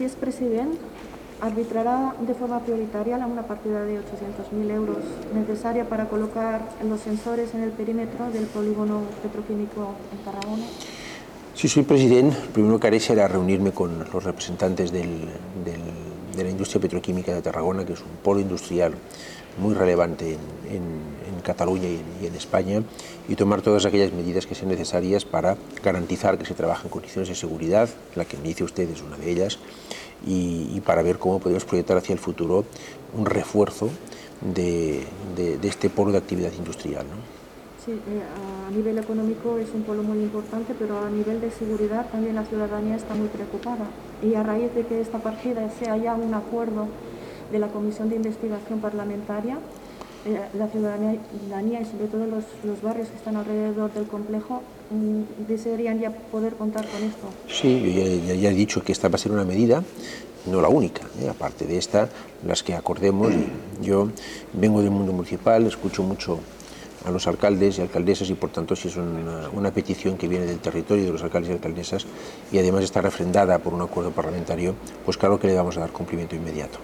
si es president, arbitrará de forma prioritaria una partida de 800.000 euros necesaria para colocar los sensores en el perímetro del polígono petroquímico en Tarragona. Si soy presidente, lo primero que haré será reunirme con los representantes del- del- de la industria petroquímica de Tarragona, que es un polo industrial muy relevante en, en- en Cataluña y en, y en España, y tomar todas aquellas medidas que sean necesarias para garantizar que se trabaja en condiciones de seguridad, la que me dice usted es una de ellas, y, y para ver cómo podemos proyectar hacia el futuro un refuerzo de, de- de este polo de actividad industrial. ¿no? Sí, eh, a nivel económico es un polo muy importante, pero a nivel de seguridad también la ciudadanía está muy preocupada. Y a raíz de que esta partida sea ya un acuerdo de la Comisión de Investigación Parlamentaria, eh, la ciudadanía y sobre todo los, los barrios que están alrededor del complejo mm, desearían ya poder contar con esto. Sí, yo ya, ya- ya he dicho que esta va a ser una medida, no la única, ¿eh? aparte de esta, las que acordemos. Yo vengo del mundo municipal, escucho mucho a los alcaldes y alcaldesas y por tanto si es una, una petición que viene del territorio de los alcaldes y alcaldesas y además está refrendada por un acuerdo parlamentario, pues claro que le vamos a dar cumplimiento inmediato.